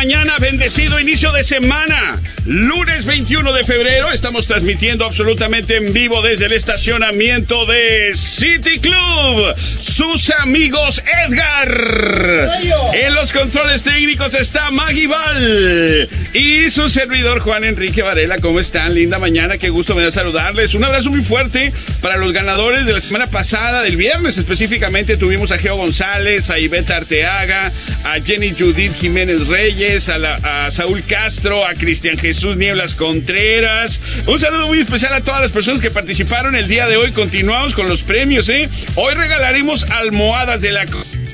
mañana, bendecido inicio de semana. Lunes 21 de febrero estamos transmitiendo absolutamente en vivo desde el estacionamiento de City Club. Sus amigos Edgar. En los controles técnicos está Maggie Val. Y su servidor Juan Enrique Varela. ¿Cómo están? Linda mañana. Qué gusto me da saludarles. Un abrazo muy fuerte para los ganadores de la semana pasada, del viernes específicamente. Tuvimos a Geo González, a Iveta Arteaga, a Jenny Judith Jiménez Reyes, a, Saúl Castro, a Cristian Jesús Nieblas Contreras. Un saludo muy especial a todas las personas que participaron el día de hoy. Continuamos con los premios, ¿eh? Hoy regalaremos almohadas de la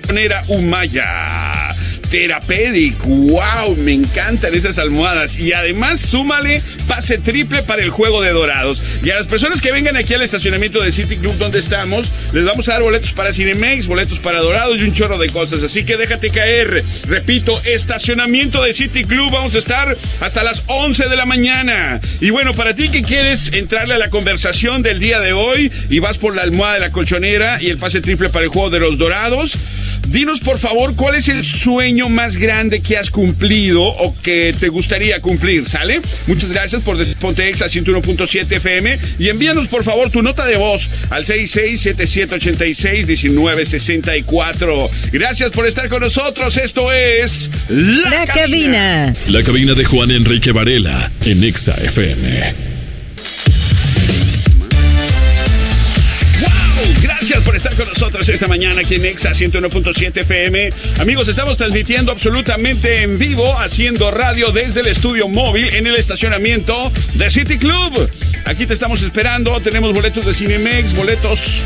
conera Humaya. Therapeutic. ¡Wow! Me encantan esas almohadas. Y además, súmale pase triple para el juego de dorados. Y a las personas que vengan aquí al estacionamiento de City Club donde estamos, les vamos a dar boletos para Cinemex, boletos para dorados y un chorro de cosas. Así que déjate caer. Repito, estacionamiento de City Club. Vamos a estar hasta las 11 de la mañana. Y bueno, para ti que quieres entrarle a la conversación del día de hoy y vas por la almohada de la colchonera y el pase triple para el juego de los dorados, dinos por favor cuál es el sueño más grande que has cumplido o que te gustaría cumplir, ¿sale? Muchas gracias por Ponte Exa 101.7 FM y envíanos por favor tu nota de voz al 6677861964. Gracias por estar con nosotros. Esto es La, la cabina. La cabina de Juan Enrique Varela en Exa FM. Gracias por estar con nosotros esta mañana aquí en Exa 101.7 FM. Amigos, estamos transmitiendo absolutamente en vivo, haciendo radio desde el estudio móvil en el estacionamiento de City Club. Aquí te estamos esperando. Tenemos boletos de Cinemex, boletos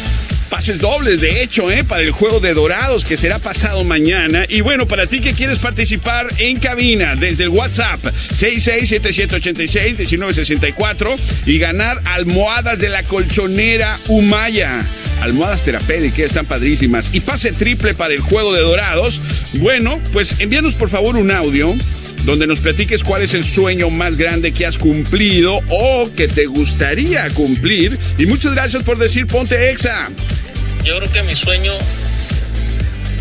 pases dobles, de hecho, ¿eh? para el juego de Dorados que será pasado mañana. Y bueno, para ti que quieres participar en cabina desde el WhatsApp 6677861964 y ganar almohadas de la colchonera Humaya. Almohadas terapéuticas, están padrísimas. Y pase triple para el juego de Dorados. Bueno, pues envíanos por favor un audio donde nos platiques cuál es el sueño más grande que has cumplido o que te gustaría cumplir. Y muchas gracias por decir Ponte Exa. Yo creo que mi sueño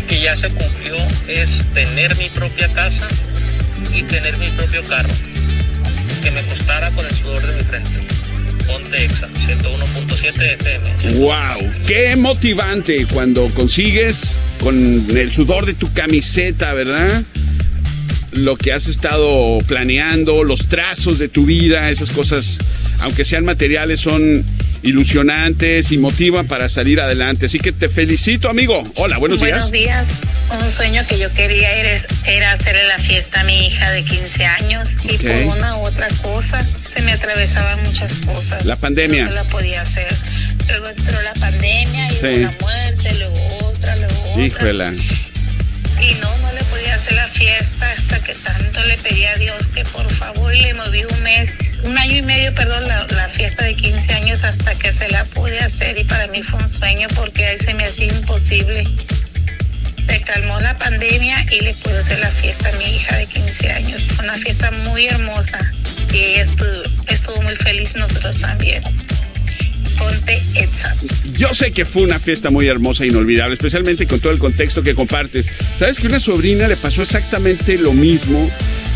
que ya se cumplió es tener mi propia casa y tener mi propio carro. Que me costara con el sudor de mi frente. Ponte Exa, 101.7 FM. ¡Wow! ¡Qué motivante cuando consigues con el sudor de tu camiseta, ¿verdad? lo que has estado planeando, los trazos de tu vida, esas cosas, aunque sean materiales, son ilusionantes y motivan para salir adelante. Así que te felicito, amigo. Hola, buenos, días. Buenos días. Un sueño que yo quería era, era hacerle la fiesta a mi hija de 15 años y por una u otra cosa se me atravesaban muchas cosas. La pandemia. No se la podía hacer. Luego entró la pandemia y una muerte, luego otra, luego otra. Híjole. Y no, no hacer la fiesta hasta que tanto le pedí a Dios que por favor le moví un mes, un año y medio, perdón, la, la, fiesta de 15 años hasta que se la pude hacer y para mí fue un sueño porque ahí se me hacía imposible. Se calmó la pandemia y le pude hacer la fiesta a mi hija de 15 años. Una fiesta muy hermosa y ella estuvo, estuvo muy feliz, nosotros también. Ponte Exa. Yo sé que fue una fiesta muy hermosa e inolvidable, especialmente con todo el contexto que compartes. Sabes que una sobrina le pasó exactamente lo mismo.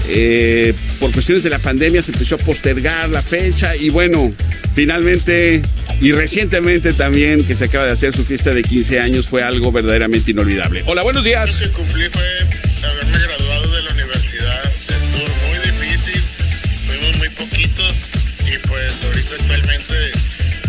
Eh, por cuestiones de la pandemia se empezó a postergar la fecha y bueno, finalmente y recientemente también que se acaba de hacer su fiesta de 15 años fue algo verdaderamente inolvidable. Hola, buenos días. Lo que cumplí fue haberme graduado de la universidad. Estuvo muy difícil, fuimos muy poquitos y pues ahorita actualmente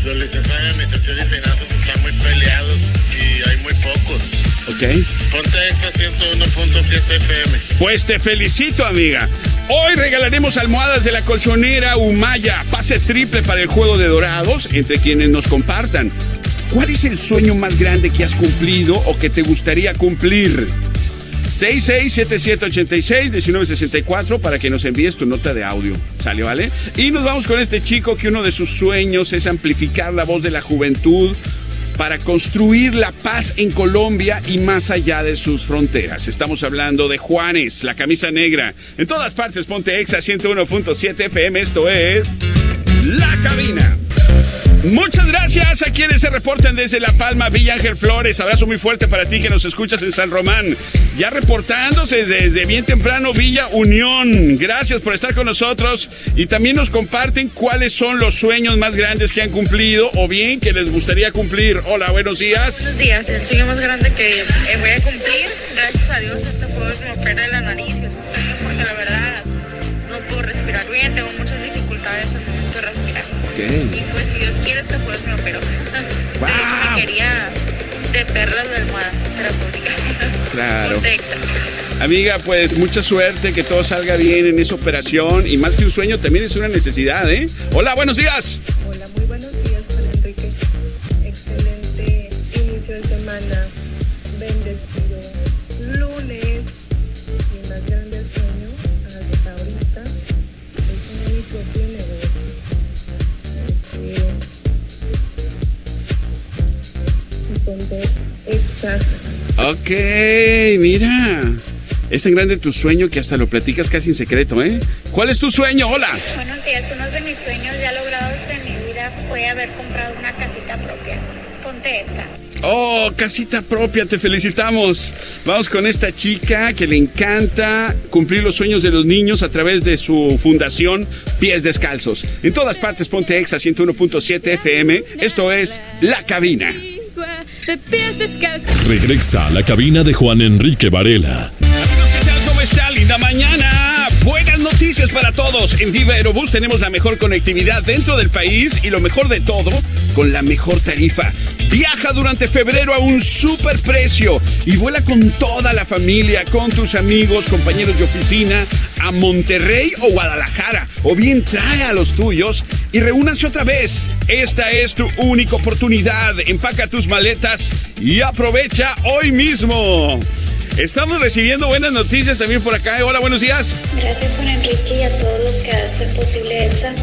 los licenciados en Administración y Finanzas están muy peleados y hay muy pocos. Ok. Ponte Exa 101.7 FM. Pues te felicito, amiga. Hoy regalaremos almohadas de la colchonera Humaya. Pase triple para el juego de dorados entre quienes nos compartan. ¿Cuál es el sueño más grande que has cumplido o que te gustaría cumplir? 667786-1964 para que nos envíes tu nota de audio. ¿Sale, vale? Y nos vamos con este chico que uno de sus sueños es amplificar la voz de la juventud para construir la paz en Colombia y más allá de sus fronteras. Estamos hablando de Juanes, la camisa negra. En todas partes, ponte Exa 101.7 FM. Esto es La Cabina. Muchas gracias a quienes se reporten desde La Palma, Villa Ángel Flores. Abrazo muy fuerte para ti que nos escuchas en San Román. Ya reportándose desde bien temprano Villa Unión. Gracias por estar con nosotros y también nos comparten cuáles son los sueños más grandes que han cumplido o bien que les gustaría cumplir. Hola, buenos días. Buenos días, el sueño más grande que eh, voy a cumplir, gracias a Dios, este me opera de la Y pues si Dios quiere, este jueves me opero. De hecho, me quería de perlas de almohada terapéutica. Claro. Amiga, pues mucha suerte, que todo salga bien en esa operación y más que un sueño también es una necesidad, ¿eh? Hola, buenos días. Hola, muy buenos días, Ok, mira. Es tan grande tu sueño que hasta lo platicas casi en secreto, ¿eh? ¿Cuál es tu sueño? Hola. Buenos días, uno de mis sueños ya logrados en mi vida fue haber comprado una casita propia. Ponte Exa. Oh, casita propia, te felicitamos. Vamos con esta chica que le encanta cumplir los sueños de los niños a través de su fundación Pies Descalzos. En todas partes, ponte Exa 101.7 FM. Esto es La Cabina. Regresa a la cabina de Juan Enrique Varela. Buenas noticias para todos. En Viva Aerobús tenemos la mejor conectividad dentro del país y lo mejor de todo, con la mejor tarifa. Viaja durante febrero a un super precio y vuela con toda la familia, con tus amigos, compañeros de oficina, a Monterrey o Guadalajara. O bien trae a los tuyos y reúnanse otra vez. Esta es tu única oportunidad. Empaca tus maletas y aprovecha hoy mismo. Estamos recibiendo buenas noticias también por acá. Hola, buenos días. Gracias Juan Enrique y a todos los que hacen posible EXA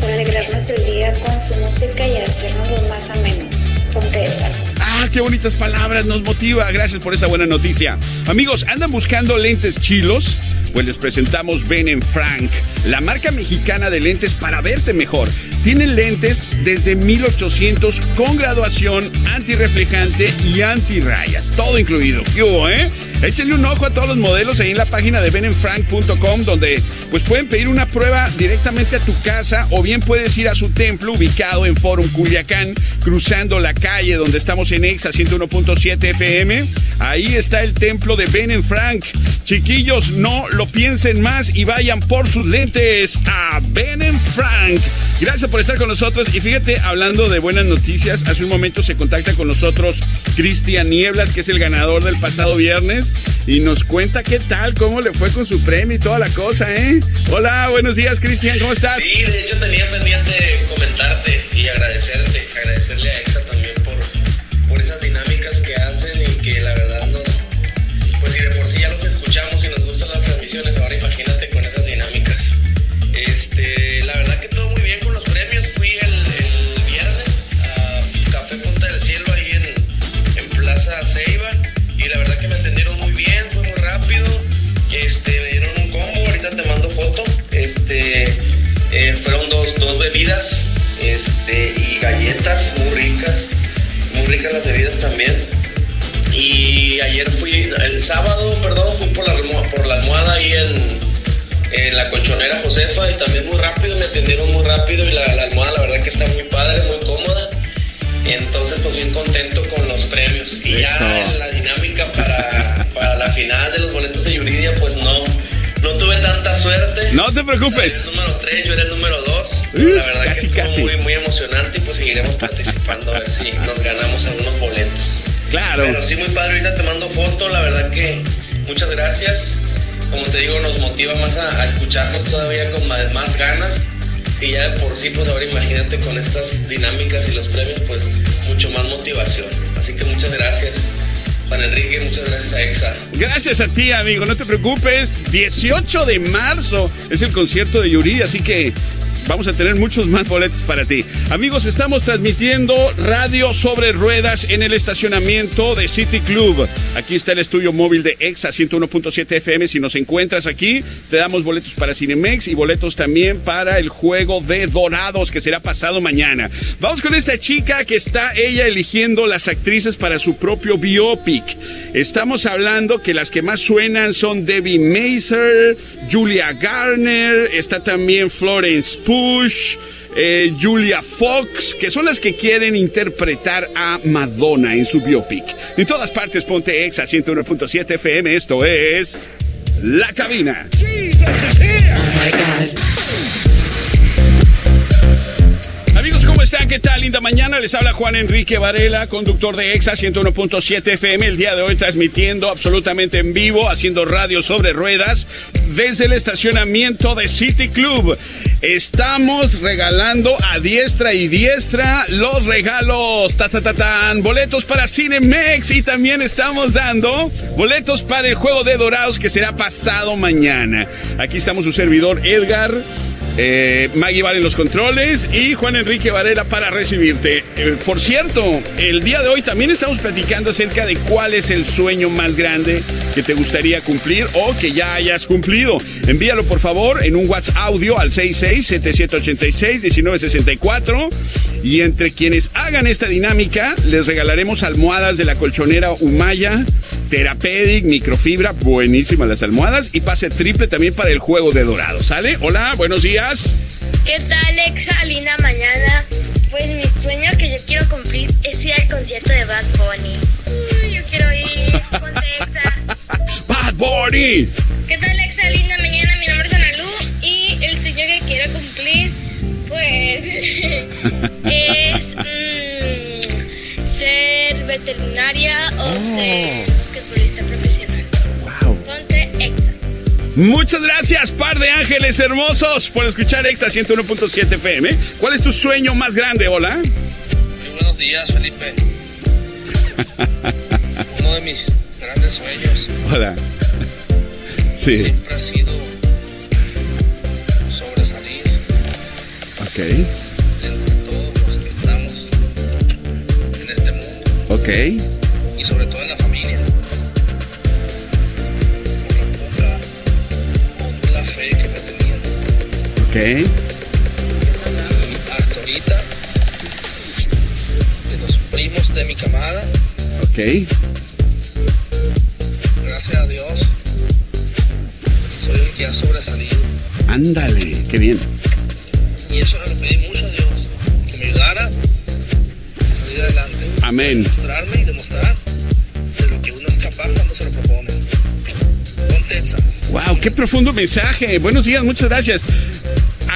por alegrarnos el día con su música y hacernos más ameno. Ponte EXA. Ah, qué bonitas palabras, nos motiva. Gracias por esa buena noticia. Amigos, ¿andan buscando lentes chilos? Pues les presentamos Ben Frank, la marca mexicana de lentes para verte mejor. Tienen lentes desde 1800 con graduación antirreflejante y antirrayas. Todo incluido. ¿Qué hubo, eh? Échenle un ojo a todos los modelos ahí en la página de benenfrank.com donde pues pueden pedir una prueba directamente a tu casa o bien puedes ir a su templo ubicado en Forum Culiacán, cruzando la calle donde estamos en Exa 101.7 FM. Ahí está el templo de Ben Frank. Chiquillos, no lo piensen más y vayan por sus lentes a Ben Frank. Gracias por estar con nosotros. Y fíjate, hablando de buenas noticias, hace un momento se contacta con nosotros Cristian Nieblas, que es el ganador del pasado viernes, y nos cuenta qué tal, cómo le fue con su premio y toda la cosa, ¿eh? Hola, buenos días, Cristian, ¿cómo estás? Sí, de hecho tenía pendiente comentarte y agradecerte, agradecerle a EXA también por, por esas dinámicas que hacen y que la verdad nos, pues si de por sí ya los escuchamos y nos gustan las transmisiones, ahora imagínate bebidas este, y galletas muy ricas, muy ricas las bebidas también. Y ayer fui, el sábado, perdón, fui por la, almo- por la almohada ahí en, en la colchonera Josefa y también muy rápido, me atendieron muy rápido y la, la almohada la verdad que está muy padre, muy cómoda. Entonces pues bien contento con los premios. Y ya Eso. la dinámica para, para la final de los boletos de Yuridia pues no, tanta suerte. No te preocupes. Era el número 3, yo era el número 2. Uh, la verdad casi, que casi. fue muy, muy emocionante y pues seguiremos participando a ver si nos ganamos algunos boletos. Claro. Pero sí, muy padre, ahorita te mando foto, la verdad que muchas gracias. Como te digo, nos motiva más a, a escucharnos todavía con más, más ganas. Y ya de por sí, pues ahora imagínate con estas dinámicas y los premios, pues mucho más motivación. Así que muchas gracias, Juan Enrique, muchas gracias a EXA. Gracias a ti, amigo, no te preocupes. 18 de marzo es el concierto de Yuri, así que vamos a tener muchos más boletos para ti. Amigos, estamos transmitiendo radio sobre ruedas en el estacionamiento de City Club. Aquí está el estudio móvil de EXA 101.7 FM. Si nos encuentras aquí, te damos boletos para Cinemex y boletos también para el juego de Dorados que será pasado mañana. Vamos con esta chica que está ella eligiendo las actrices para su propio biopic. Estamos hablando que las que más suenan son Debbie Mazer, Julia Garner, está también Florence Push. eh, Julia Fox, que son las que quieren interpretar a Madonna en su biopic. En todas partes, ponte exa 101.7 FM. Esto es La Cabina. Amigos, ¿cómo están? ¿Qué tal? Linda mañana. Les habla Juan Enrique Varela, conductor de EXA 101.7 FM. El día de hoy transmitiendo absolutamente en vivo, haciendo radio sobre ruedas desde el estacionamiento de City Club. Estamos regalando a diestra y diestra los regalos. Ta, ta, ta, tan. Boletos para Cinemex y también estamos dando boletos para el juego de Dorados que será pasado mañana. Aquí estamos su servidor Edgar. Eh, Maggie Vale en los controles y Juan Enrique Varela para recibirte. Eh, por cierto, el día de hoy también estamos platicando acerca de cuál es el sueño más grande que te gustaría cumplir o que ya hayas cumplido. Envíalo por favor en un WhatsApp audio al 66-7786-1964 y entre quienes hagan esta dinámica les regalaremos almohadas de la colchonera Humaya. Therapeutic, microfibra, buenísimas las almohadas y pase triple también para el juego de dorado, ¿sale? Hola, buenos días. ¿Qué tal, Alexa? Linda mañana. Pues mi sueño que yo quiero cumplir es ir al concierto de Bad Bunny. Uy, yo quiero ir. Ponte Exa. Bad Bunny. ¿Qué tal, Alexa? Linda mañana. Mi nombre es Ana Luz y el sueño que quiero cumplir, pues, es mm, ser veterinaria o ser Muchas gracias, par de ángeles hermosos, por escuchar Extra 101.7 FM. ¿Cuál es tu sueño más grande, hola? Muy buenos días, Felipe. Uno de mis grandes sueños Hola. Sí, siempre ha sido sobresalir ok, de entre todos los que estamos en este mundo ok. Ok, hasta ahorita, de los primos de mi camada, ok. gracias a Dios, soy el que ha sobresalido. Ándale, qué bien. Y eso se lo pedí mucho a Dios, que me ayudara a salir adelante. Amén. Mostrarme y demostrar de lo que uno es capaz cuando se lo propone. Wow, qué profundo mensaje. Buenos días, muchas gracias.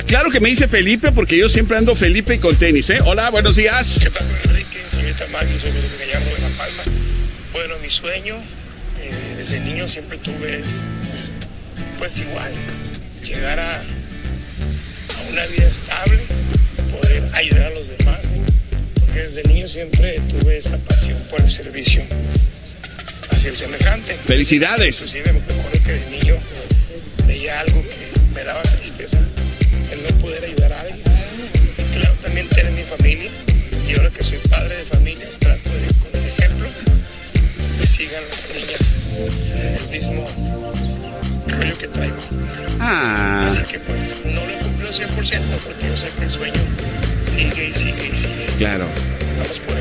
Aclaro que me dice Felipe porque yo siempre ando Felipe y con tenis, ¿eh? Hola, buenos días. ¿Qué tal, Enrique? Señorita Maggie, soy Felipe Gallardo de La Palma. Bueno, mi sueño eh, desde niño siempre tuve es, pues igual, llegar a, a una vida estable, poder ayudar a los demás, porque desde niño siempre tuve esa pasión por el servicio hacia el semejante. Felicidades. Inclusive me acuerdo que de niño veía algo que me daba tristeza, el no poder ayudar a alguien. Claro, también tener mi familia. Y ahora que soy padre de familia, trato de, con el ejemplo, que sigan las niñas el mismo rollo que traigo. Ah, Así que pues no lo cumplo al 100% porque yo sé que el sueño sigue y sigue y sigue. claro. Vamos por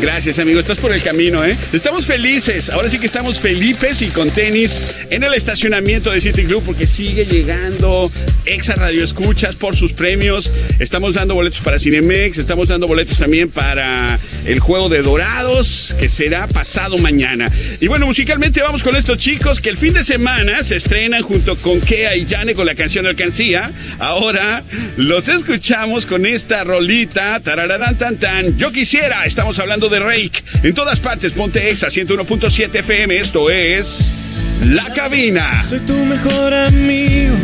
Gracias, amigo. Estás por el camino, ¿eh? Estamos felices. Ahora sí que estamos felipes y con tenis en el estacionamiento de City Club porque sigue llegando Exa Radio Escuchas por sus premios. Estamos dando boletos para Cinemex. Estamos dando boletos también para el juego de Dorados que será pasado mañana. Y bueno, musicalmente vamos con estos chicos que el fin de semana se estrenan junto con Kea y Jane con la canción Alcancía. Ahora los escuchamos con esta rolita. Tarararán. Yo quisiera. Estamos hablando de Rake. En todas partes, ponte Exa 101.7 FM. Esto es La Cabina. Soy tu mejor amigo.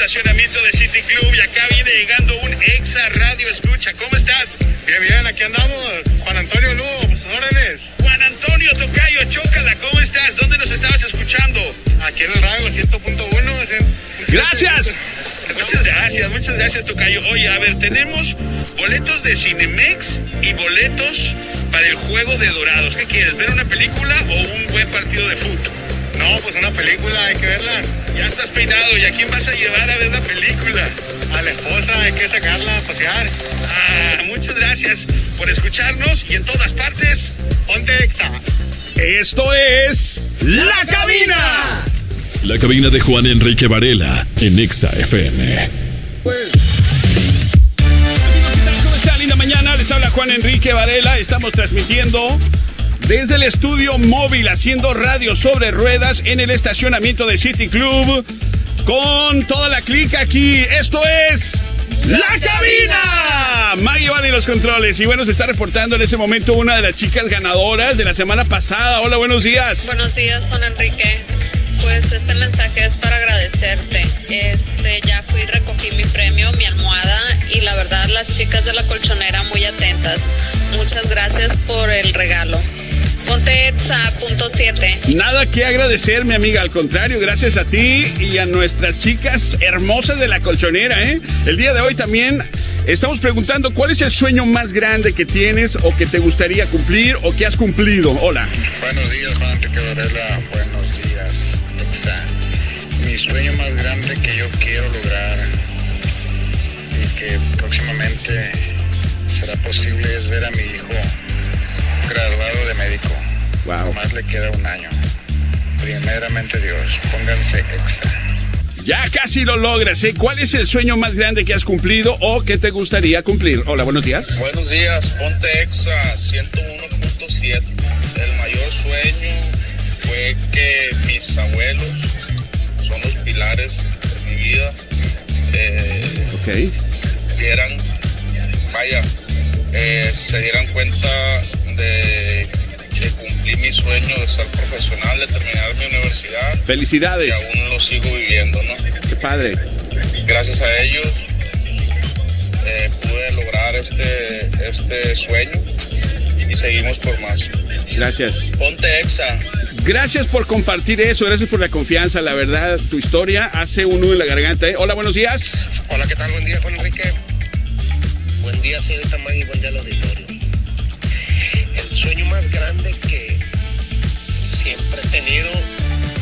Estacionamiento de City Club y acá viene llegando un Exa Radio Escucha. ¿Cómo estás? Bien, bien, aquí andamos. Juan Antonio Lugo, pues órdenes. Juan Antonio Tocayo, chócala, ¿cómo estás? ¿Dónde nos estabas escuchando? Aquí en el radio, 100.1. Gracias. Muchas gracias, muchas gracias, Tocayo. Oye, a ver, tenemos boletos de Cinemex y boletos para el juego de Dorados. ¿Qué quieres? ¿Ver una película o un buen partido de fútbol? No, pues una película, hay que verla. Ya estás peinado, ¿y a quién vas a llevar a ver la película? A la esposa, hay que sacarla a pasear. Ah, muchas gracias por escucharnos y en todas partes, ponte exa. Esto es La Cabina. La cabina de Juan Enrique Varela en Exa FM. ¿Cómo está? Linda mañana, les habla Juan Enrique Varela. Estamos transmitiendo desde el estudio móvil haciendo radio sobre ruedas en el estacionamiento de City Club con toda la clica aquí. Esto es La Cabina. Maggie van y los controles. Y bueno, se está reportando en ese momento una de las chicas ganadoras de la semana pasada. Hola, buenos días. Buenos días, Juan Enrique. Pues este mensaje es para agradecerte. Este, ya fui, recogí mi premio, mi almohada y la verdad las chicas de la colchonera muy atentas. Muchas gracias por el regalo. Ponte Etsa, punto 7. Nada que agradecer, mi amiga. Al contrario, gracias a ti y a nuestras chicas hermosas de la colchonera, ¿eh? El día de hoy también estamos preguntando cuál es el sueño más grande que tienes o que te gustaría cumplir o que has cumplido. Hola. Buenos días, Juan Enrique Varela. Buenos días, Exa. Mi sueño más grande que yo quiero lograr y que próximamente será posible es ver a mi hijo graduado de médico. Wow. Más le queda un año. Primeramente Dios, pónganse exa. Ya casi lo logras, ¿eh? ¿Cuál es el sueño más grande que has cumplido o que te gustaría cumplir? Hola, buenos días. Buenos días, ponte exa 101.7. El mayor sueño fue que mis abuelos son los pilares de mi vida. Eh, ok. Vieran, vaya, eh, se dieran cuenta de que cumplí mi sueño de ser profesional, de terminar mi universidad. Felicidades. Y aún lo sigo viviendo, ¿no? Qué padre. Gracias a ellos eh, pude lograr este, este sueño y seguimos por más. Gracias. Ponte exa. Gracias por compartir eso, gracias por la confianza, la verdad, tu historia hace un nudo en la garganta. ¿eh? Hola, buenos días. Hola, ¿qué tal? Buen día, Juan Enrique. Buen día, señorita Maggie, buen día al auditorio. El sueño más grande que siempre he tenido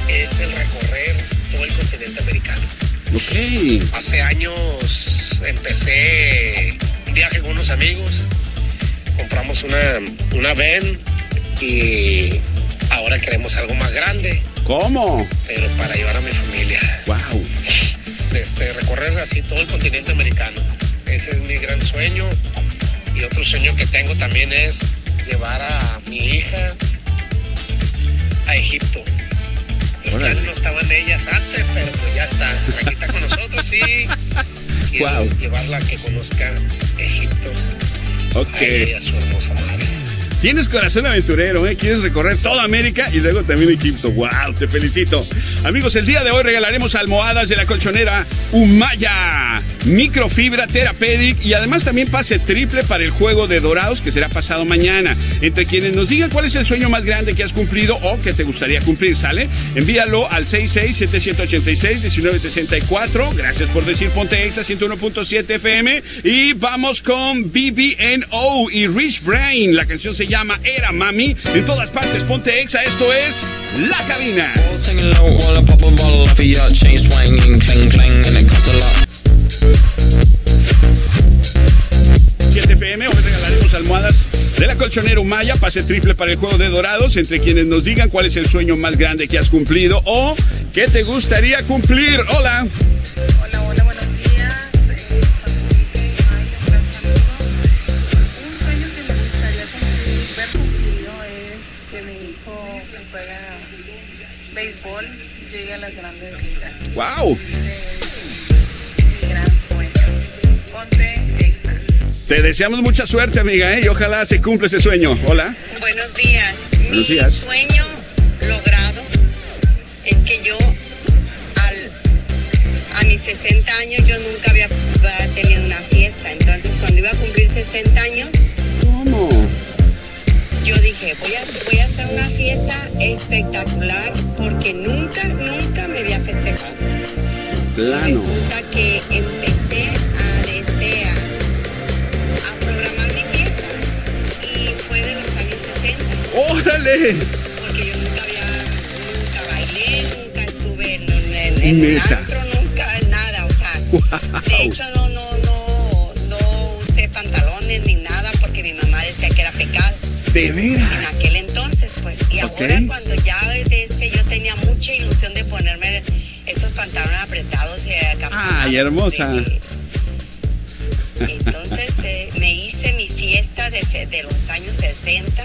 es el recorrer todo el continente americano. Ok. Hace años empecé un viaje con unos amigos, compramos una, una van y ahora queremos algo más grande, ¿Cómo? pero para llevar a mi familia. Wow. Este, recorrer así todo el continente americano. Ese es mi gran sueño. Y otro sueño que tengo también es llevar a mi hija a Egipto. Los Órale. planes no estaban ellas antes, pero pues ya está. Aquí está con nosotros, sí. Quiero Guau. llevarla a que conozca Egipto. Ok. A ella y a su hermosa madre. Tienes corazón aventurero, ¿eh? Quieres recorrer toda América y luego también Egipto. ¡Wow! Te felicito. Amigos, el día de hoy regalaremos almohadas de la colchonera Humaya, microfibra Therapeutic y además también pase triple para el juego de Dorados que será pasado mañana. Entre quienes nos digan cuál es el sueño más grande que has cumplido o que te gustaría cumplir, ¿sale? Envíalo al 66-786-1964. Gracias por decir Ponte Exa 101.7 FM. Y vamos con BBNO y Rich Brain. La canción se llama Era Mami. En todas partes, Ponte Exa. Esto es La Cabina. Singing low while I pop a bottle off of your chain swinging, clang clang, and it costs a lot. 7 pm, hoy regalaremos almohadas de la colchonera Humaya, pase triple para el juego de dorados, entre quienes nos digan cuál es el sueño más grande que has cumplido o que te gustaría cumplir. Hola, a las grandes ligas. Wow. Es mi gran sueño. Ponte exa. Te deseamos mucha suerte, amiga, ¿eh? y ojalá se cumpla ese sueño. Hola. Buenos días. Buenos Mi días. sueño logrado es que yo al, a mis 60 años yo nunca había tenido una fiesta. Entonces, cuando iba a cumplir 60 años. Yo dije, voy a, voy a hacer una fiesta espectacular porque nunca, nunca me había festejado. Plano. Resulta que empecé a, este, a, programar mi fiesta y fue de los años 60. ¡Órale! Porque yo nunca había, nunca bailé, nunca estuve en, en, en, Neta. antro, nunca nada, o sea, de hecho ¿De En aquel entonces, pues, y ahora cuando ya este, yo tenía mucha ilusión de ponerme esos pantalones apretados y ¡Ay, hermosa! entonces eh, me hice mi fiesta de los años 60.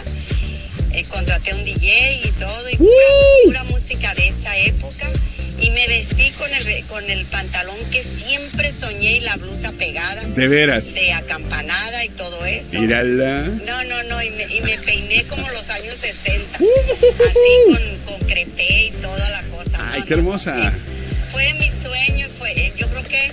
eh, contraté un DJ y todo, y pura, pura música de esa época. Me vestí con el, con el pantalón que siempre soñé y la blusa pegada. ¿De veras? De acampanada y todo eso. Mírala. No, no, no, y me, y me peiné como los años 60. Así con, con crepé y toda la cosa. ¡Ay, qué hermosa! Fue mi sueño, fue, eh, yo creo que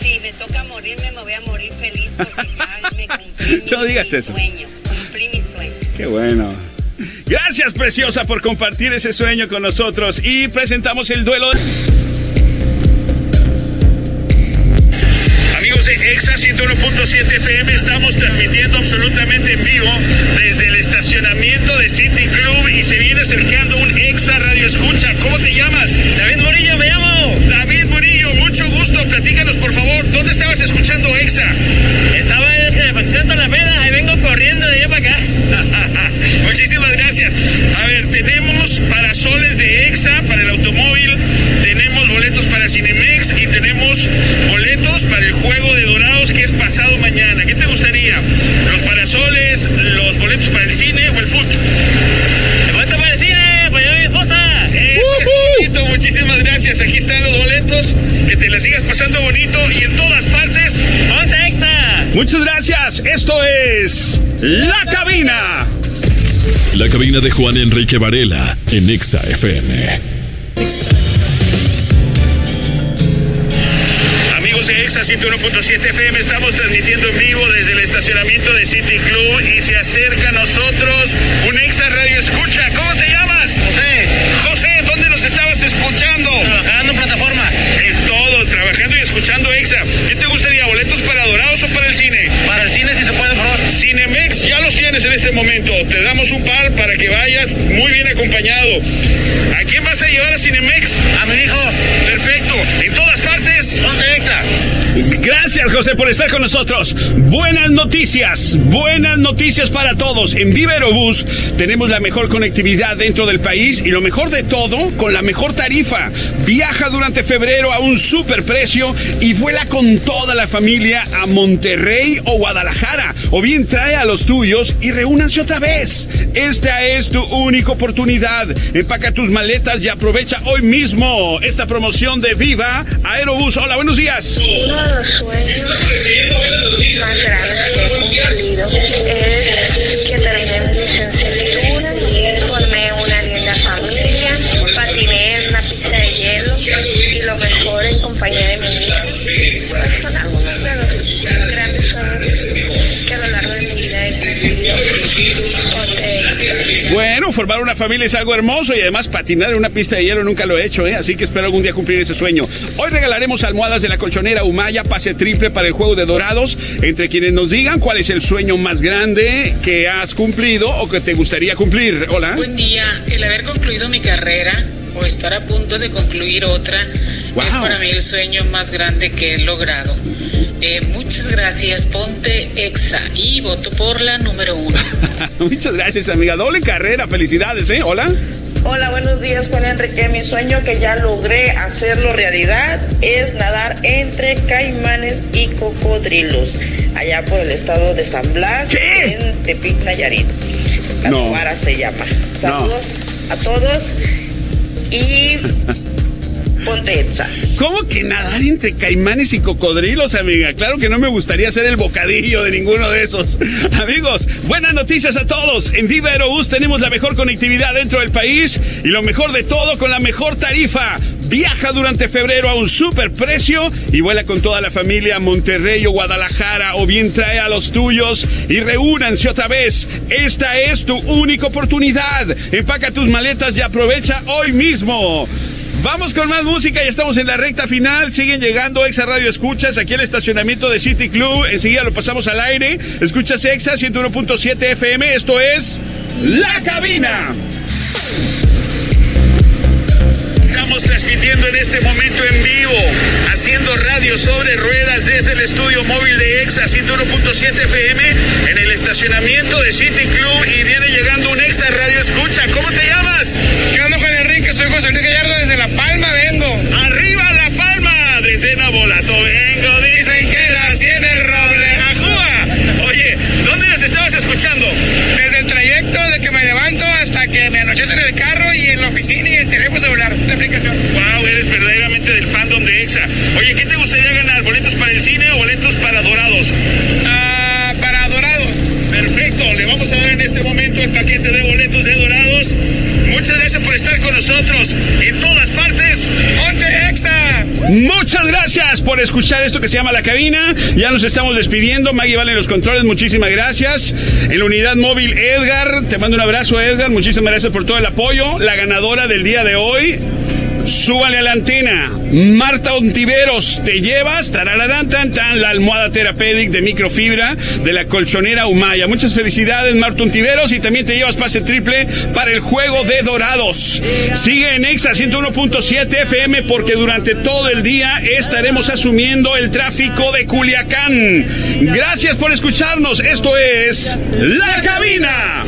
si me toca morirme, me voy a morir feliz porque ya me cumplí mi, No digas mi eso. sueño. Cumplí mi sueño. ¡Qué bueno! Gracias, preciosa, por compartir ese sueño con nosotros. Y presentamos el duelo. de- Amigos de Exa 101.7 FM, estamos transmitiendo absolutamente en vivo desde el estacionamiento de City Club y se viene acercando un Exa Radio Escucha. ¿Cómo te llamas? David Murillo, me llamo. David Murillo, mucho gusto. Platícanos, por favor, ¿dónde estabas escuchando Exa? Estaba en el Paseo La Pena, ahí vengo corriendo de allá para acá. Muchísimas gracias. A ver, tenemos parasoles de Exa para el automóvil, tenemos boletos para Cinemex y tenemos boletos para el juego de Dorados que es pasado mañana. ¿Qué te gustaría? ¿Los parasoles, los boletos para el cine o el fútbol? El boleto para el cine, para a mi esposa. Eso muchísimas gracias. Aquí están los boletos. Que te la sigas pasando bonito y en todas partes. ¡Ponte Exa! Muchas gracias. Esto es La Cabina. La cabina de Juan Enrique Varela en Exa FM. Amigos de Exa 101.7 FM, estamos transmitiendo en vivo desde el estacionamiento de City Club y se acerca a nosotros un Exa Radio Escucha. ¿Cómo llamas? José. José, ¿dónde nos estabas escuchando? Trabajando en plataforma. Es todo, trabajando y escuchando Exa. ¿Qué te gustaría, boletos para Dorados o para el cine? Para el cine, si se puede, por favor. Cinemex, ya los tienes en este momento. Te damos un par para que vayas muy bien acompañado. ¿A quién vas a llevar a Cinemex? A mi hijo. Perfecto. En todas partes. ¿Dónde Exa? Gracias, José, por estar con nosotros. Buenas noticias, buenas noticias para todos. En Viva Aerobús tenemos la mejor conectividad dentro del país y lo mejor de todo, con la mejor tarifa. Viaja durante febrero a un super precio y vuela con toda la familia a Monterrey o Guadalajara. O bien trae a los tuyos y reúnanse otra vez. Esta es tu única oportunidad. Empaca tus maletas y aprovecha hoy mismo esta promoción de Viva Aerobús. Hola, buenos días. Uno de los sueños más grandes que he cumplido es que terminé mi licenciatura, formé una linda familia, patiné en una pista de hielo y lo mejor en compañía de mi hija. Pues son algunos de los grandes sueños que a lo largo de mi vida he cumplido. Formar una familia es algo hermoso y además patinar en una pista de hielo nunca lo he hecho, ¿eh? así que espero algún día cumplir ese sueño. Hoy regalaremos almohadas de la colchonera Humaya, pase triple para el juego de dorados, entre quienes nos digan cuál es el sueño más grande que has cumplido o que te gustaría cumplir. Hola. Buen día. El haber concluido mi carrera o estar a punto de concluir otra Wow. es para mí el sueño más grande que he logrado. Eh, muchas gracias. Ponte Exa y voto por la número uno. Muchas gracias, amiga. Doble carrera, felicidades, ¿eh? Hola. Hola, buenos días, Juan Enrique. Mi sueño que ya logré hacerlo realidad es nadar entre caimanes y cocodrilos, allá por el estado de San Blas, en Tepic, Nayarit. La No. Se llama. Saludos a todos y ¿Cómo que nadar entre caimanes y cocodrilos, amiga? Claro que no me gustaría ser el bocadillo de ninguno de esos. Amigos, buenas noticias a todos. En Viva Aerobús tenemos la mejor conectividad dentro del país y lo mejor de todo con la mejor tarifa. Viaja durante febrero a un super precio y vuela con toda la familia a Monterrey o Guadalajara o bien trae a los tuyos y reúnanse otra vez. Esta es tu única oportunidad. Empaca tus maletas y aprovecha hoy mismo. Vamos con más música, ya estamos en la recta final. Siguen llegando Exa Radio Escuchas aquí al estacionamiento de City Club. Enseguida lo pasamos al aire. Escuchas Exa 101.7 FM. Esto es La Cabina. Estamos transmitiendo en este momento en vivo, haciendo radio sobre ruedas desde el estudio móvil de EXA 101.7 FM en el estacionamiento de City Club y viene llegando un EXA Radio Escucha. ¿Cómo te llamas? ¿Qué onda, Juan Enrique? Soy José Enrique Gallardo desde La Palma, vengo. ¡Arriba La Palma! Desde Nabolato vengo, dicen que nací en el roble. ¡Ajúa! Oye, ¿dónde nos estabas escuchando? Desde el trayecto de que me levanto hasta que me anochece en el carro oficina y el teléfono celular, la aplicación. Wow, eres verdaderamente del fandom de EXA. Oye, ¿qué te gustaría ganar? ¿Boletos para el cine o boletos para Dorados? Ah, para Dorados. Perfecto, le vamos a dar en este momento el paquete de boletos de Dorados. Muchas gracias por estar con nosotros en todas partes. ¡Ponte EXA! Muchas gracias por escuchar esto que se llama La Cabina. Ya nos estamos despidiendo. Maggie vale en los controles, muchísimas gracias. En la unidad móvil Edgar, te mando un abrazo Edgar, muchísimas gracias por todo el apoyo. La ganadora del día de hoy. Súbale a la antena. Marta Ontiveros, te llevas tarararán, tan, tan, la almohada Therapeutic de microfibra de la colchonera Humaya. Muchas felicidades, Marta Ontiveros, y también te llevas pase triple para el juego de Dorados. Sigue en Extra 101.7 FM porque durante todo el día estaremos asumiendo el tráfico de Culiacán. Gracias por escucharnos. Esto es La Cabina.